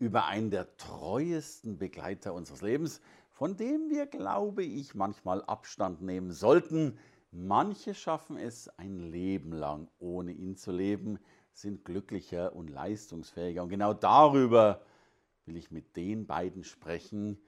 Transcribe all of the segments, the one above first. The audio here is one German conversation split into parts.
einen der treuesten Begleiter unseres Lebens, von dem wir, glaube ich, manchmal Abstand nehmen sollten. Manche schaffen es ein Leben lang, ohne ihn zu leben, sind glücklicher und leistungsfähiger. Und genau darüber will ich mit den beiden sprechen,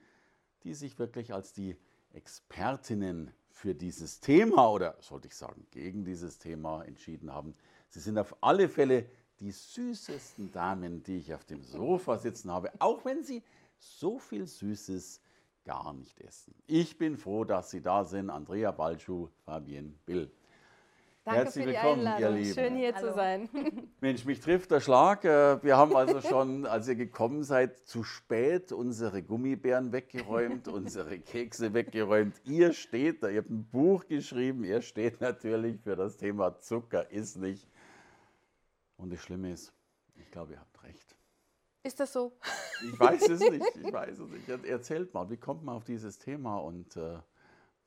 die sich wirklich als die Expertinnen für dieses Thema oder sollte ich sagen gegen dieses Thema entschieden haben. Sie sind auf alle Fälle die süßesten Damen, die ich auf dem Sofa sitzen habe, auch wenn sie so viel Süßes gar nicht essen. Ich bin froh, dass Sie da sind. Andrea Balschuh, Fabienne Bill. Danke Herzlich für die willkommen, Einladung. ihr Lieben. Schön hier Hallo. zu sein. Mensch, mich trifft der Schlag. Äh, wir haben also schon, als ihr gekommen seid, zu spät unsere Gummibären weggeräumt, unsere Kekse weggeräumt. Ihr steht da, ihr habt ein Buch geschrieben, ihr steht natürlich für das Thema Zucker ist nicht und das Schlimme ist, ich glaube, ihr habt recht. Ist das so? Ich weiß es nicht. Ich weiß es nicht. Erzählt mal, wie kommt man auf dieses Thema und äh,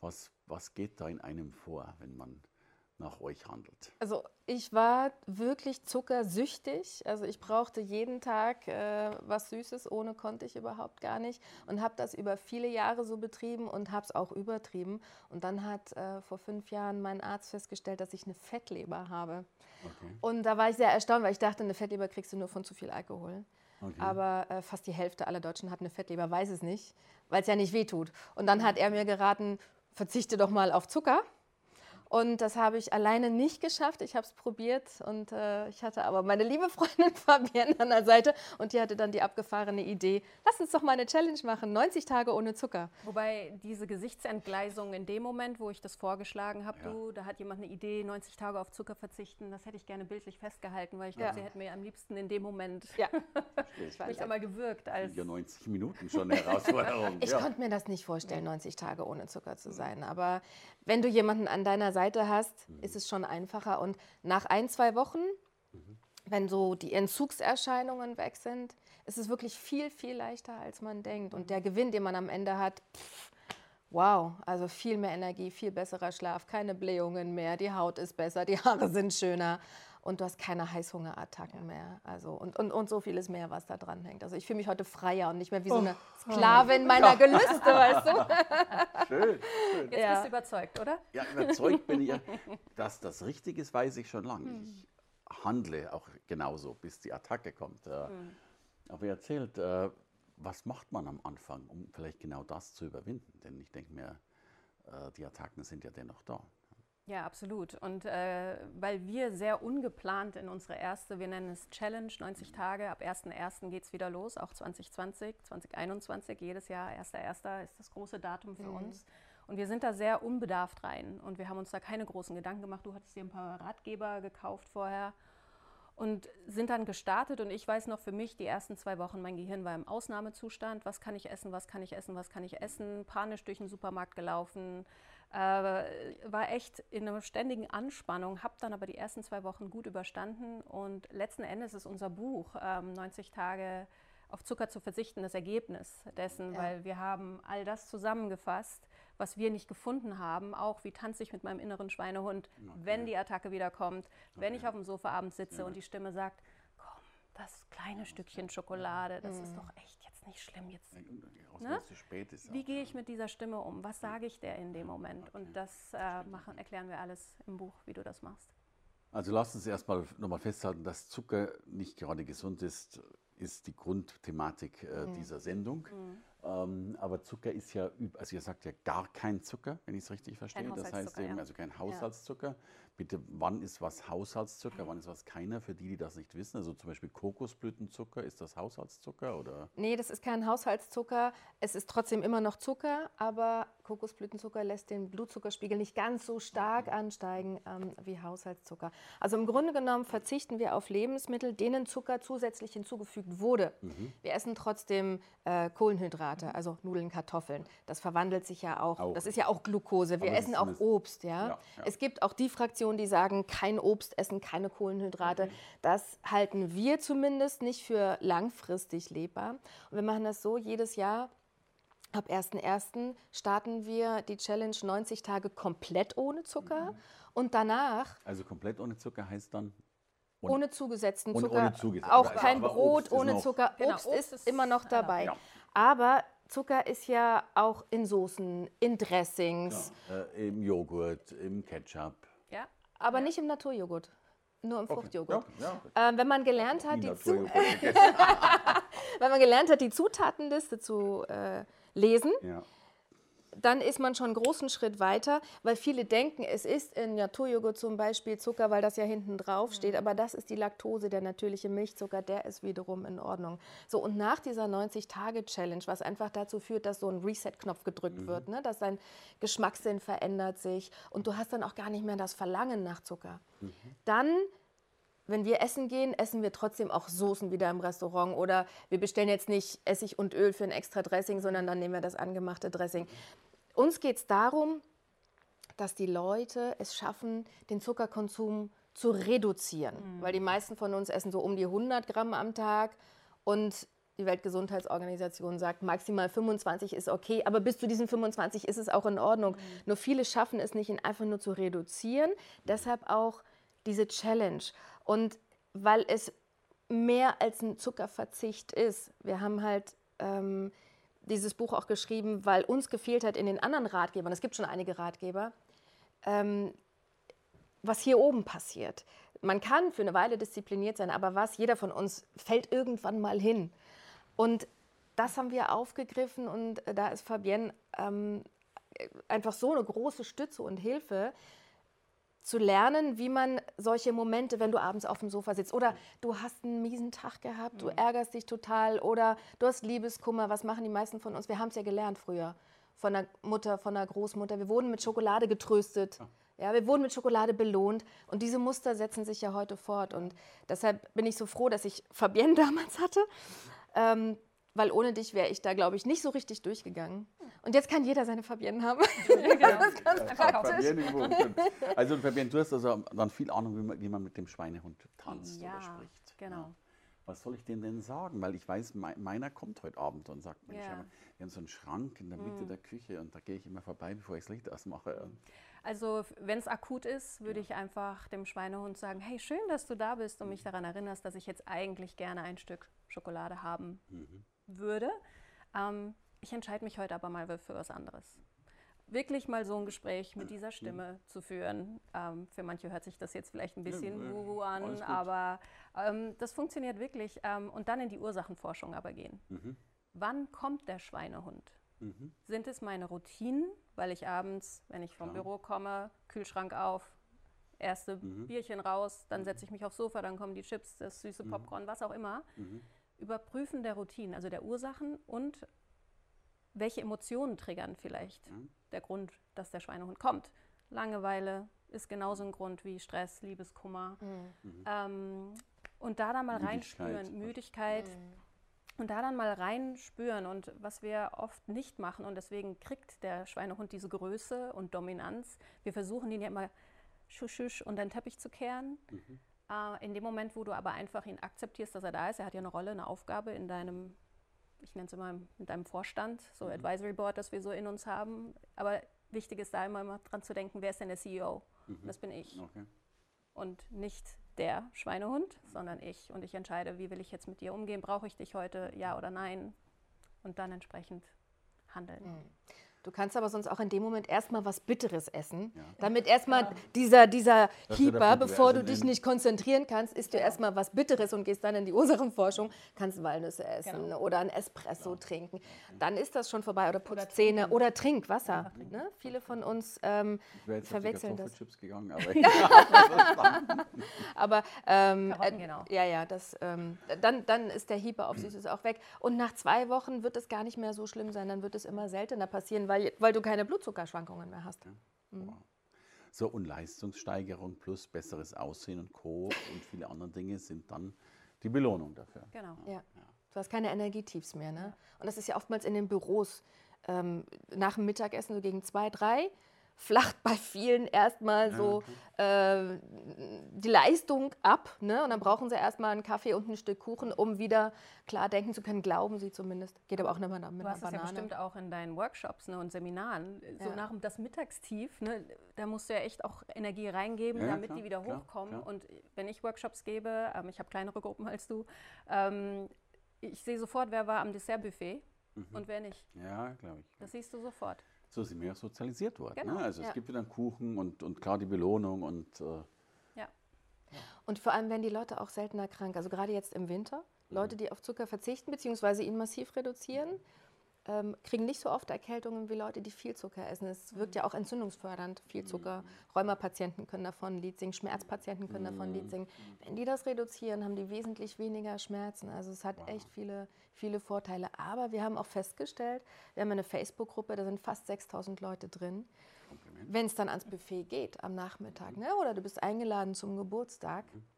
was, was geht da in einem vor, wenn man nach euch handelt? Also ich war wirklich zuckersüchtig. Also ich brauchte jeden Tag äh, was Süßes, ohne konnte ich überhaupt gar nicht. Und habe das über viele Jahre so betrieben und habe es auch übertrieben. Und dann hat äh, vor fünf Jahren mein Arzt festgestellt, dass ich eine Fettleber habe. Okay. Und da war ich sehr erstaunt, weil ich dachte, eine Fettleber kriegst du nur von zu viel Alkohol. Okay. Aber äh, fast die Hälfte aller Deutschen hat eine Fettleber, weiß es nicht, weil es ja nicht wehtut. Und dann hat er mir geraten, verzichte doch mal auf Zucker. Und das habe ich alleine nicht geschafft. Ich habe es probiert und äh, ich hatte aber meine liebe Freundin Fabienne an der Seite und die hatte dann die abgefahrene Idee, lass uns doch mal eine Challenge machen, 90 Tage ohne Zucker. Wobei diese Gesichtsentgleisung in dem Moment, wo ich das vorgeschlagen habe, ja. du, da hat jemand eine Idee, 90 Tage auf Zucker verzichten, das hätte ich gerne bildlich festgehalten, weil ich glaube, ja. sie hätte mir am liebsten in dem Moment ja. mich einmal gewirkt. Als ja 90 Minuten schon eine Herausforderung. ich konnte mir das nicht vorstellen, 90 Tage ohne Zucker zu sein, aber wenn du jemanden an deiner Seite hast, mhm. ist es schon einfacher. Und nach ein, zwei Wochen, mhm. wenn so die Entzugserscheinungen weg sind, ist es wirklich viel, viel leichter, als man denkt. Und der Gewinn, den man am Ende hat, pff, wow, also viel mehr Energie, viel besserer Schlaf, keine Blähungen mehr, die Haut ist besser, die Haare sind schöner und du hast keine Heißhungerattacken ja. mehr. Also, und, und, und so vieles mehr, was da dran hängt. Also ich fühle mich heute freier und nicht mehr wie so eine oh. Sklavin meiner ja. Gelüste, weißt du? Schön, schön. Jetzt ja. bist du überzeugt, oder? Ja, überzeugt bin ich. Dass das richtig ist, weiß ich schon lange. Hm. Ich handle auch genauso, bis die Attacke kommt. Hm. Aber erzählt, äh, was macht man am Anfang, um vielleicht genau das zu überwinden? Denn ich denke mir, äh, die Attacken sind ja dennoch da. Ja, absolut. Und äh, weil wir sehr ungeplant in unsere erste, wir nennen es Challenge, 90 Tage, ab 1.1. geht es wieder los, auch 2020, 2021, jedes Jahr 1.1. ist das große Datum für mhm. uns. Und wir sind da sehr unbedarft rein und wir haben uns da keine großen Gedanken gemacht. Du hattest dir ein paar Ratgeber gekauft vorher und sind dann gestartet und ich weiß noch für mich, die ersten zwei Wochen, mein Gehirn war im Ausnahmezustand. Was kann ich essen, was kann ich essen, was kann ich essen? Panisch durch den Supermarkt gelaufen, äh, war echt in einer ständigen Anspannung, habe dann aber die ersten zwei Wochen gut überstanden und letzten Endes ist unser Buch ähm, 90 Tage auf Zucker zu verzichten das Ergebnis dessen, ja. weil wir haben all das zusammengefasst, was wir nicht gefunden haben, auch wie tanze ich mit meinem inneren Schweinehund, okay. wenn die Attacke wieder kommt, wenn okay. ich auf dem Sofa abends sitze ja. und die Stimme sagt, komm, das kleine Stückchen Schokolade, das mhm. ist doch echt nicht schlimm, jetzt ne? Wie gehe ich mit dieser Stimme um? Was sage ich der in dem Moment? Okay. Und das äh, machen, erklären wir alles im Buch, wie du das machst. Also lass uns erstmal nochmal festhalten, dass Zucker nicht gerade gesund ist, ist die Grundthematik äh, mhm. dieser Sendung. Mhm. Ähm, aber Zucker ist ja, also ihr sagt ja gar kein Zucker, wenn ich es richtig verstehe. Das heißt eben, also kein Haushaltszucker. Ja. Bitte, wann ist was Haushaltszucker, wann ist was keiner? Für die, die das nicht wissen, also zum Beispiel Kokosblütenzucker, ist das Haushaltszucker oder? Nee, das ist kein Haushaltszucker. Es ist trotzdem immer noch Zucker, aber Kokosblütenzucker lässt den Blutzuckerspiegel nicht ganz so stark ansteigen ähm, wie Haushaltszucker. Also im Grunde genommen verzichten wir auf Lebensmittel, denen Zucker zusätzlich hinzugefügt wurde. Mhm. Wir essen trotzdem äh, Kohlenhydrate, also Nudeln, Kartoffeln. Das verwandelt sich ja auch. auch. Das ist ja auch Glucose. Wir essen auch Obst. Ja? Ja, ja? Es gibt auch die Fraktion, die sagen, kein Obst essen, keine Kohlenhydrate. Mhm. Das halten wir zumindest nicht für langfristig lebbar. Und wir machen das so jedes Jahr Ab 1.1. starten wir die Challenge 90 Tage komplett ohne Zucker mhm. und danach. Also komplett ohne Zucker heißt dann? Ohne, ohne zugesetzten Zucker. Ohne zugesetzten. Auch aber kein Brot ohne Zucker. Genau, Obst, Obst, ist immer noch dabei. Ja. Aber Zucker ist ja auch in Soßen, in Dressings. Ja, äh, Im Joghurt, im Ketchup. Ja. Aber ja. nicht im Naturjoghurt. Nur im okay. Fruchtjoghurt. Ja, ähm, wenn man gelernt hat, die, die wenn man gelernt hat, die Zutatenliste zu äh, lesen, ja. dann ist man schon einen großen Schritt weiter, weil viele denken, es ist in Naturjoghurt zum Beispiel Zucker, weil das ja hinten drauf steht, mhm. aber das ist die Laktose, der natürliche Milchzucker, der ist wiederum in Ordnung. So, und nach dieser 90-Tage-Challenge, was einfach dazu führt, dass so ein Reset-Knopf gedrückt mhm. wird, ne, dass dein Geschmackssinn verändert sich und du hast dann auch gar nicht mehr das Verlangen nach Zucker, mhm. dann wenn wir essen gehen, essen wir trotzdem auch Soßen wieder im Restaurant oder wir bestellen jetzt nicht Essig und Öl für ein extra Dressing, sondern dann nehmen wir das angemachte Dressing. Uns geht es darum, dass die Leute es schaffen, den Zuckerkonsum zu reduzieren, mhm. weil die meisten von uns essen so um die 100 Gramm am Tag und die Weltgesundheitsorganisation sagt, maximal 25 ist okay, aber bis zu diesen 25 ist es auch in Ordnung. Mhm. Nur viele schaffen es nicht, ihn einfach nur zu reduzieren. Deshalb auch diese Challenge. Und weil es mehr als ein Zuckerverzicht ist, wir haben halt ähm, dieses Buch auch geschrieben, weil uns gefehlt hat in den anderen Ratgebern, es gibt schon einige Ratgeber, ähm, was hier oben passiert. Man kann für eine Weile diszipliniert sein, aber was, jeder von uns fällt irgendwann mal hin. Und das haben wir aufgegriffen und da ist Fabienne ähm, einfach so eine große Stütze und Hilfe, zu lernen, wie man solche Momente, wenn du abends auf dem Sofa sitzt oder du hast einen miesen Tag gehabt, du ärgerst dich total oder du hast Liebeskummer, was machen die meisten von uns? Wir haben es ja gelernt früher von der Mutter, von der Großmutter. Wir wurden mit Schokolade getröstet. Ja, wir wurden mit Schokolade belohnt und diese Muster setzen sich ja heute fort. Und deshalb bin ich so froh, dass ich Fabienne damals hatte, ähm, weil ohne dich wäre ich da, glaube ich, nicht so richtig durchgegangen. Und jetzt kann jeder seine Fabienne haben. Ja, das ist ganz praktisch. Also Fabienne, du hast also dann viel Ahnung, wie man, wie man mit dem Schweinehund tanzt ja, oder spricht. genau. Was soll ich denen denn sagen? Weil ich weiß, meiner kommt heute Abend und sagt, Mensch, ja. wir haben so einen Schrank in der Mitte mm. der Küche und da gehe ich immer vorbei, bevor ich das Licht ausmache. Also wenn es akut ist, würde ich einfach dem Schweinehund sagen, hey, schön, dass du da bist und mich daran erinnerst, dass ich jetzt eigentlich gerne ein Stück Schokolade haben mhm würde. Ähm, ich entscheide mich heute aber mal für was anderes. Wirklich mal so ein Gespräch mit dieser Stimme zu führen. Ähm, für manche hört sich das jetzt vielleicht ein bisschen wuhu an, aber ähm, das funktioniert wirklich. Ähm, und dann in die Ursachenforschung aber gehen. Mhm. Wann kommt der Schweinehund? Mhm. Sind es meine Routinen, weil ich abends, wenn ich vom Klar. Büro komme, Kühlschrank auf, erste mhm. Bierchen raus, dann setze ich mich aufs Sofa, dann kommen die Chips, das süße mhm. Popcorn, was auch immer. Mhm. Überprüfen der Routinen, also der Ursachen und welche Emotionen triggern vielleicht mhm. der Grund, dass der Schweinehund kommt. Langeweile ist genauso ein Grund wie Stress, Liebeskummer. Mhm. Ähm, und da dann mal Müdigkeit. reinspüren, Müdigkeit. Mhm. Und da dann mal reinspüren und was wir oft nicht machen und deswegen kriegt der Schweinehund diese Größe und Dominanz. Wir versuchen ihn ja immer schusch, und den Teppich zu kehren. Mhm. Äh, in dem Moment, wo du aber einfach ihn akzeptierst, dass er da ist, er hat ja eine Rolle, eine Aufgabe in deinem, ich nenne es immer, in deinem Vorstand, so mhm. Advisory Board, das wir so in uns haben. Aber wichtig ist da immer, immer dran zu denken, wer ist denn der CEO? Mhm. das bin ich. Okay. Und nicht der Schweinehund, sondern ich. Und ich entscheide, wie will ich jetzt mit dir umgehen? Brauche ich dich heute, ja oder nein? Und dann entsprechend handeln. Mhm. Du kannst aber sonst auch in dem Moment erstmal was Bitteres essen, ja. damit erstmal ja. dieser, dieser Hieber, bevor du dich nicht konzentrieren kannst, isst du ja. erstmal was Bitteres und gehst dann in die Ursachenforschung, kannst Walnüsse essen genau. oder ein Espresso ja. trinken. Dann ist das schon vorbei oder putz Zähne oder trink Wasser. Ne? Viele von uns ähm, verwechseln das. Chips gegangen, aber, aber ähm, äh, genau. ja, ja, das, ähm, dann, dann ist der Hieber auf Süßes auch weg. Und nach zwei Wochen wird es gar nicht mehr so schlimm sein, dann wird es immer seltener passieren, weil weil, weil du keine Blutzuckerschwankungen mehr hast. Mhm. So, und Leistungssteigerung plus besseres Aussehen und Co. und viele andere Dinge sind dann die Belohnung dafür. Genau. Ja. Du hast keine Energietiefs mehr. Ne? Und das ist ja oftmals in den Büros ähm, nach dem Mittagessen so gegen zwei, drei flacht bei vielen erstmal so äh, die Leistung ab. Ne? Und dann brauchen sie erstmal einen Kaffee und ein Stück Kuchen, um wieder klar denken zu können, glauben sie zumindest. Geht aber auch nicht mehr mit Du hast es ja bestimmt auch in deinen Workshops ne, und Seminaren. So nach dem, das Mittagstief, ne, da musst du ja echt auch Energie reingeben, ja, damit klar, die wieder klar, hochkommen. Klar. Und wenn ich Workshops gebe, ähm, ich habe kleinere Gruppen als du, ähm, ich sehe sofort, wer war am Dessertbuffet mhm. und wer nicht. Ja, glaube ich. Das siehst du sofort. So sind wir ja sozialisiert worden. Ne? Genau. Ne? Also ja. es gibt wieder einen Kuchen und, und klar die Belohnung und äh, ja. Und vor allem werden die Leute auch seltener krank. Also gerade jetzt im Winter, Leute, mhm. die auf Zucker verzichten bzw. ihn massiv reduzieren, ähm, kriegen nicht so oft Erkältungen wie Leute, die viel Zucker essen. Es wirkt ja auch entzündungsfördernd, viel Zucker. Rheumapatienten können davon ein Lied singen, Schmerzpatienten können davon ein Lied singen. Wenn die das reduzieren, haben die wesentlich weniger Schmerzen. Also es hat echt viele, viele Vorteile. Aber wir haben auch festgestellt, wir haben eine Facebook-Gruppe, da sind fast 6000 Leute drin. Wenn es dann ans Buffet geht am Nachmittag, ne? oder du bist eingeladen zum Geburtstag, mhm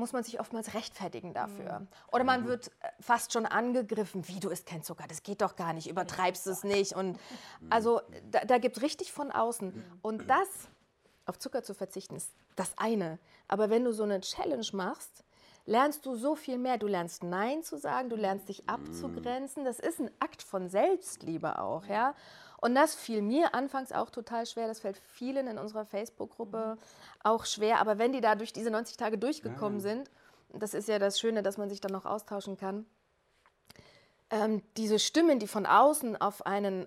muss man sich oftmals rechtfertigen dafür. Mhm. Oder man wird äh, fast schon angegriffen, wie du isst kein Zucker, das geht doch gar nicht, übertreibst es nicht. Und mhm. also da, da gibt es richtig von außen. Mhm. Und das, auf Zucker zu verzichten, ist das eine. Aber wenn du so eine Challenge machst, lernst du so viel mehr. Du lernst Nein zu sagen, du lernst dich abzugrenzen. Das ist ein Akt von Selbstliebe auch, ja. Und das fiel mir anfangs auch total schwer. Das fällt vielen in unserer Facebook-Gruppe auch schwer. Aber wenn die da durch diese 90 Tage durchgekommen ja. sind, das ist ja das Schöne, dass man sich dann noch austauschen kann, ähm, diese Stimmen, die von außen auf einen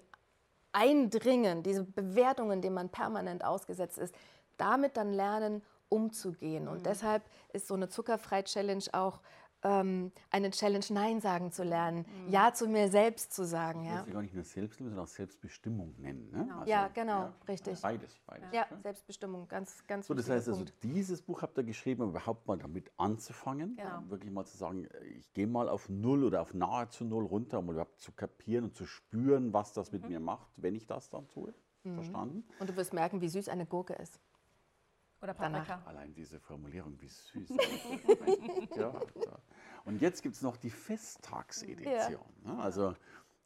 eindringen, diese Bewertungen, denen man permanent ausgesetzt ist, damit dann lernen, umzugehen. Und mhm. deshalb ist so eine Zuckerfrei-Challenge auch ähm, eine Challenge Nein sagen zu lernen, mhm. Ja zu mir selbst zu sagen. Ja. Das ist gar nicht nur Selbstliebe, sondern auch Selbstbestimmung nennen. Ne? Genau. Also, ja, genau, ja, richtig. Beides, beides. Ja, ja, Selbstbestimmung, ganz, ganz So, das heißt also, dieses Buch habt ihr geschrieben, um überhaupt mal damit anzufangen, genau. wirklich mal zu sagen, ich gehe mal auf Null oder auf nahezu Null runter, um überhaupt zu kapieren und zu spüren, was das mit mhm. mir macht, wenn ich das dann tue. Mhm. Verstanden? Und du wirst merken, wie süß eine Gurke ist. Oder Paprika. Allein diese Formulierung, wie süß. ja, ja. Und jetzt gibt es noch die Festtagsedition. Ja. Ne? Also,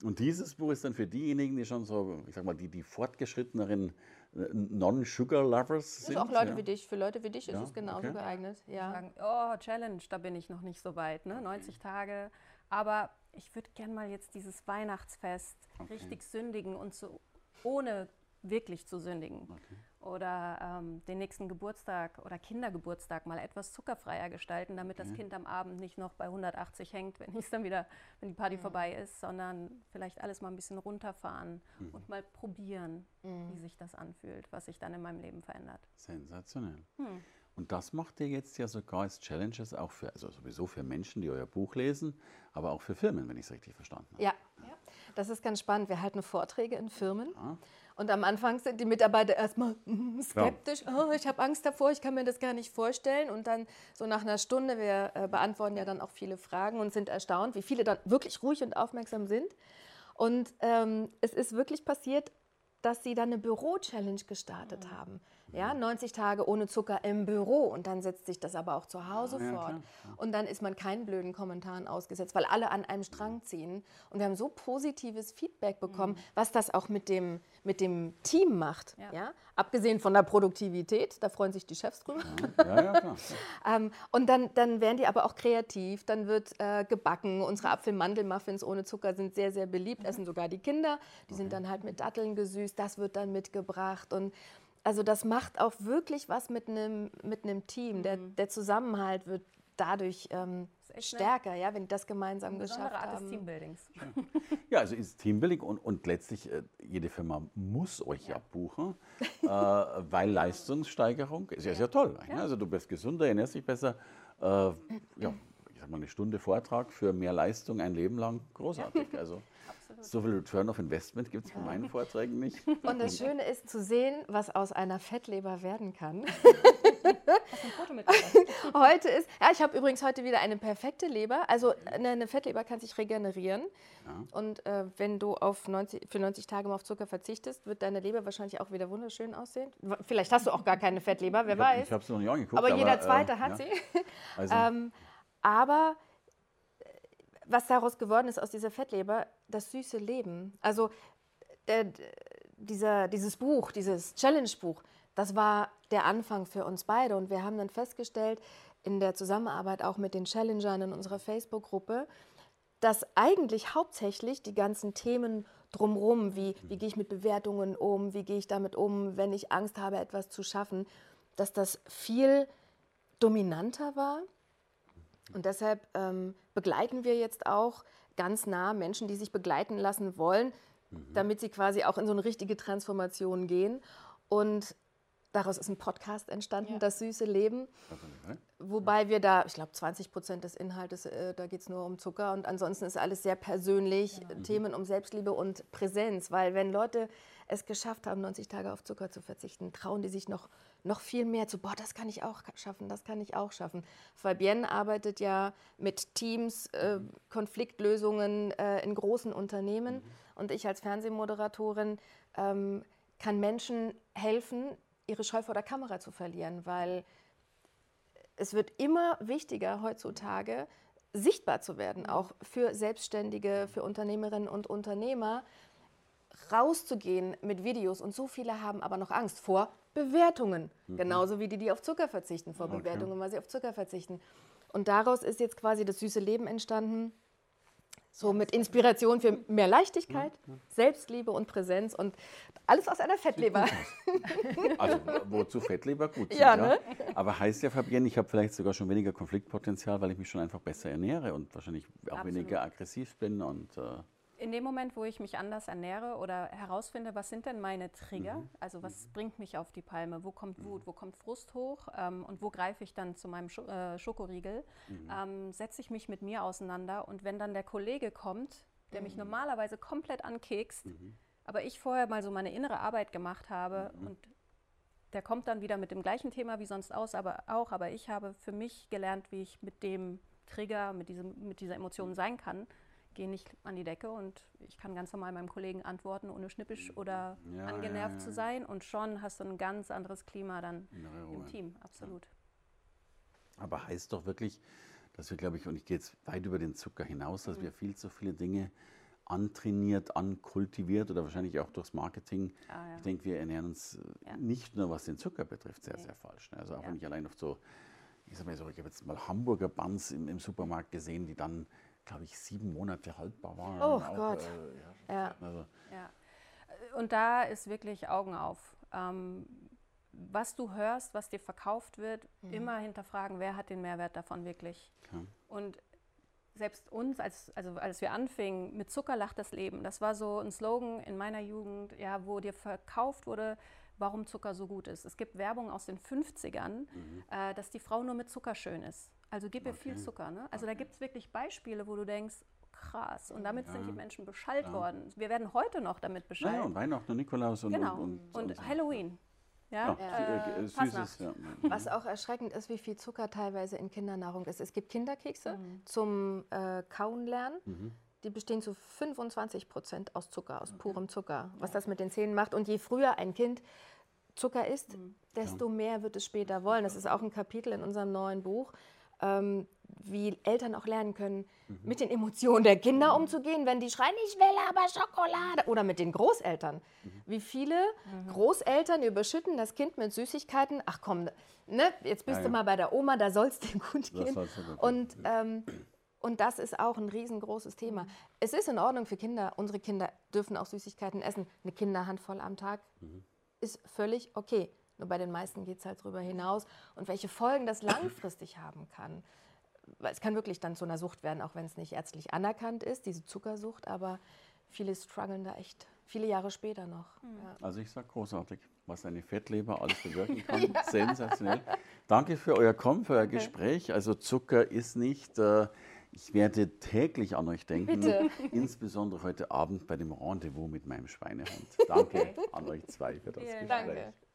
und dieses Buch ist dann für diejenigen, die schon so, ich sag mal, die, die fortgeschrittenen äh, Non-Sugar-Lovers sind. Auch Leute ja. wie dich. Für Leute wie dich ja, ist es genauso okay. geeignet. Ja. Sagen, oh, Challenge, da bin ich noch nicht so weit, ne? 90 Tage. Aber ich würde gerne mal jetzt dieses Weihnachtsfest okay. richtig sündigen und so ohne wirklich zu sündigen. Okay oder ähm, den nächsten Geburtstag oder Kindergeburtstag mal etwas zuckerfreier gestalten, damit das mhm. Kind am Abend nicht noch bei 180 hängt, wenn es dann wieder, wenn die Party mhm. vorbei ist, sondern vielleicht alles mal ein bisschen runterfahren mhm. und mal probieren, mhm. wie sich das anfühlt, was sich dann in meinem Leben verändert. Sensationell. Hm. Und das macht ihr jetzt ja sogar als Challenges auch für, also sowieso für Menschen, die euer Buch lesen, aber auch für Firmen, wenn ich es richtig verstanden habe. Ja. Das ist ganz spannend. Wir halten Vorträge in Firmen. Ja. Und am Anfang sind die Mitarbeiter erstmal mm, skeptisch. Oh, ich habe Angst davor, ich kann mir das gar nicht vorstellen. Und dann so nach einer Stunde, wir äh, beantworten ja dann auch viele Fragen und sind erstaunt, wie viele dann wirklich ruhig und aufmerksam sind. Und ähm, es ist wirklich passiert, dass sie dann eine Büro-Challenge gestartet mhm. haben. Ja, 90 Tage ohne Zucker im Büro und dann setzt sich das aber auch zu Hause ja, fort. Ja, und dann ist man keinen blöden Kommentaren ausgesetzt, weil alle an einem Strang ziehen. Und wir haben so positives Feedback bekommen, mhm. was das auch mit dem, mit dem Team macht. Ja. Abgesehen von der Produktivität, da freuen sich die Chefs drüber. Ja, ja, klar. ähm, und dann, dann werden die aber auch kreativ, dann wird äh, gebacken. Unsere Apfel-Mandel-Muffins ohne Zucker sind sehr, sehr beliebt, mhm. essen sogar die Kinder. Die okay. sind dann halt mit Datteln gesüßt, das wird dann mitgebracht. Und also das macht auch wirklich was mit einem mit Team. Der, mhm. der Zusammenhalt wird dadurch ähm, stärker, ja, wenn die das gemeinsam eine geschafft Art haben. des Teambuildings. Ja, also ist Teambuilding und, und letztlich äh, jede Firma muss euch ja, ja buchen, äh, weil Leistungssteigerung ist ja sehr toll. Ja. Also du bist gesünder, ernährst dich besser. Äh, ja, sag mal eine Stunde Vortrag für mehr Leistung ein Leben lang, großartig. Also so viel Return of Investment gibt es ja. bei meinen Vorträgen nicht. Und das Schöne ist zu sehen, was aus einer Fettleber werden kann. Hast du ein Foto mitgebracht? heute ist, ja, ich habe übrigens heute wieder eine perfekte Leber. Also eine, eine Fettleber kann sich regenerieren. Ja. Und äh, wenn du auf 90, für 90 Tage mal auf Zucker verzichtest, wird deine Leber wahrscheinlich auch wieder wunderschön aussehen. Vielleicht hast du auch gar keine Fettleber, wer ich hab, weiß. Ich habe es noch nicht angeguckt. Aber, aber jeder Zweite äh, hat ja. sie. Also. ähm, aber was daraus geworden ist aus dieser Fettleber, das süße Leben. Also äh, dieser, dieses Buch, dieses Challenge-Buch, das war der Anfang für uns beide. Und wir haben dann festgestellt, in der Zusammenarbeit auch mit den Challengern in unserer Facebook-Gruppe, dass eigentlich hauptsächlich die ganzen Themen drumherum, wie, wie gehe ich mit Bewertungen um, wie gehe ich damit um, wenn ich Angst habe, etwas zu schaffen, dass das viel dominanter war und deshalb ähm, begleiten wir jetzt auch ganz nah Menschen, die sich begleiten lassen wollen, mhm. damit sie quasi auch in so eine richtige Transformation gehen. Und daraus ist ein Podcast entstanden, ja. Das süße Leben. Wobei wir da, ich glaube, 20 Prozent des Inhaltes, äh, da geht es nur um Zucker und ansonsten ist alles sehr persönlich, genau. Themen um Selbstliebe und Präsenz. Weil wenn Leute es geschafft haben, 90 Tage auf Zucker zu verzichten, trauen die sich noch noch viel mehr zu, boah, das kann ich auch schaffen, das kann ich auch schaffen. Fabienne arbeitet ja mit Teams, äh, Konfliktlösungen äh, in großen Unternehmen mhm. und ich als Fernsehmoderatorin ähm, kann Menschen helfen, ihre Scheu vor der Kamera zu verlieren, weil es wird immer wichtiger heutzutage, sichtbar zu werden, mhm. auch für Selbstständige, für Unternehmerinnen und Unternehmer, rauszugehen mit Videos. Und so viele haben aber noch Angst vor Bewertungen. Mhm. Genauso wie die, die auf Zucker verzichten, vor okay. Bewertungen, weil sie auf Zucker verzichten. Und daraus ist jetzt quasi das süße Leben entstanden. So mit Inspiration für mehr Leichtigkeit, Selbstliebe und Präsenz und alles aus einer Fettleber. Also wozu Fettleber gut sind, ja, ne? Aber heißt ja, Fabienne, ich habe vielleicht sogar schon weniger Konfliktpotenzial, weil ich mich schon einfach besser ernähre und wahrscheinlich auch Absolut. weniger aggressiv bin und äh in dem Moment, wo ich mich anders ernähre oder herausfinde, was sind denn meine Trigger, mhm. also was mhm. bringt mich auf die Palme, wo kommt Wut, wo kommt Frust hoch ähm, und wo greife ich dann zu meinem Sch äh, Schokoriegel, mhm. ähm, setze ich mich mit mir auseinander und wenn dann der Kollege kommt, der mich mhm. normalerweise komplett ankekst, mhm. aber ich vorher mal so meine innere Arbeit gemacht habe mhm. und der kommt dann wieder mit dem gleichen Thema wie sonst aus, aber auch, aber ich habe für mich gelernt, wie ich mit dem Trigger, mit, diesem, mit dieser Emotion sein kann gehe nicht an die Decke und ich kann ganz normal meinem Kollegen antworten, ohne schnippisch oder ja, angenervt ja, ja. zu sein. Und schon hast du ein ganz anderes Klima dann im Team, absolut. Aber heißt doch wirklich, dass wir, glaube ich, und ich gehe jetzt weit über den Zucker hinaus, dass mhm. wir viel zu viele Dinge antrainiert, ankultiviert oder wahrscheinlich auch durchs Marketing. Ah, ich denke, wir ernähren uns äh, nicht nur, was den Zucker betrifft, sehr, nee. sehr falsch. Ne? Also auch wenn ich allein auf so, ich sag mal so, ich habe jetzt mal Hamburger Buns im, im Supermarkt gesehen, die dann glaube ich, sieben Monate haltbar waren. Oh auch, Gott. Äh, ja. ja. Also. ja. Und da ist wirklich Augen auf. Ähm, was du hörst, was dir verkauft wird, mhm. immer hinterfragen, wer hat den Mehrwert davon wirklich. Okay. Und selbst uns, als, also als wir anfingen, mit Zucker lacht das Leben, das war so ein Slogan in meiner Jugend, ja, wo dir verkauft wurde, warum Zucker so gut ist. Es gibt Werbung aus den 50ern, mhm. äh, dass die Frau nur mit Zucker schön ist. Also gib ihr okay. viel Zucker. Ne? Also okay. da gibt es wirklich Beispiele, wo du denkst, krass. Und damit ja. sind die Menschen Bescheid ja. worden. Wir werden heute noch damit Bescheid. Ja, und Weihnachten und Nikolaus und, genau. und, und, und, und Halloween. Ja, ja. Äh, äh, süßes, ja. Was auch erschreckend ist, wie viel Zucker teilweise in Kindernahrung ist. Es gibt Kinderkekse mhm. zum äh, Kauen lernen. Mhm. Die bestehen zu 25 Prozent aus Zucker, aus okay. purem Zucker. Was das mit den Zähnen macht. Und je früher ein Kind Zucker isst, mhm. desto mehr wird es später wollen. Das ist auch ein Kapitel in unserem neuen Buch ähm, wie Eltern auch lernen können, mhm. mit den Emotionen der Kinder mhm. umzugehen, wenn die schreien, ich will aber Schokolade. Oder mit den Großeltern. Mhm. Wie viele mhm. Großeltern überschütten das Kind mit Süßigkeiten. Ach komm, ne, jetzt bist ja, du mal bei der Oma, da soll es dir gut gehen. Und, ähm, und das ist auch ein riesengroßes Thema. Mhm. Es ist in Ordnung für Kinder. Unsere Kinder dürfen auch Süßigkeiten essen. Eine Kinderhandvoll am Tag mhm. ist völlig okay. Nur bei den meisten geht es halt darüber hinaus. Und welche Folgen das langfristig haben kann. Es kann wirklich dann zu einer Sucht werden, auch wenn es nicht ärztlich anerkannt ist, diese Zuckersucht. Aber viele strugglen da echt viele Jahre später noch. Mhm. Ja. Also ich sage großartig, was eine Fettleber alles bewirken kann. ja. Sensationell. Danke für euer Kommen, für euer okay. Gespräch. Also Zucker ist nicht... Äh, ich werde täglich an euch denken, Bitte. insbesondere heute Abend bei dem Rendezvous mit meinem Schweinehund. Danke an euch zwei für das Vielen Gespräch. Danke.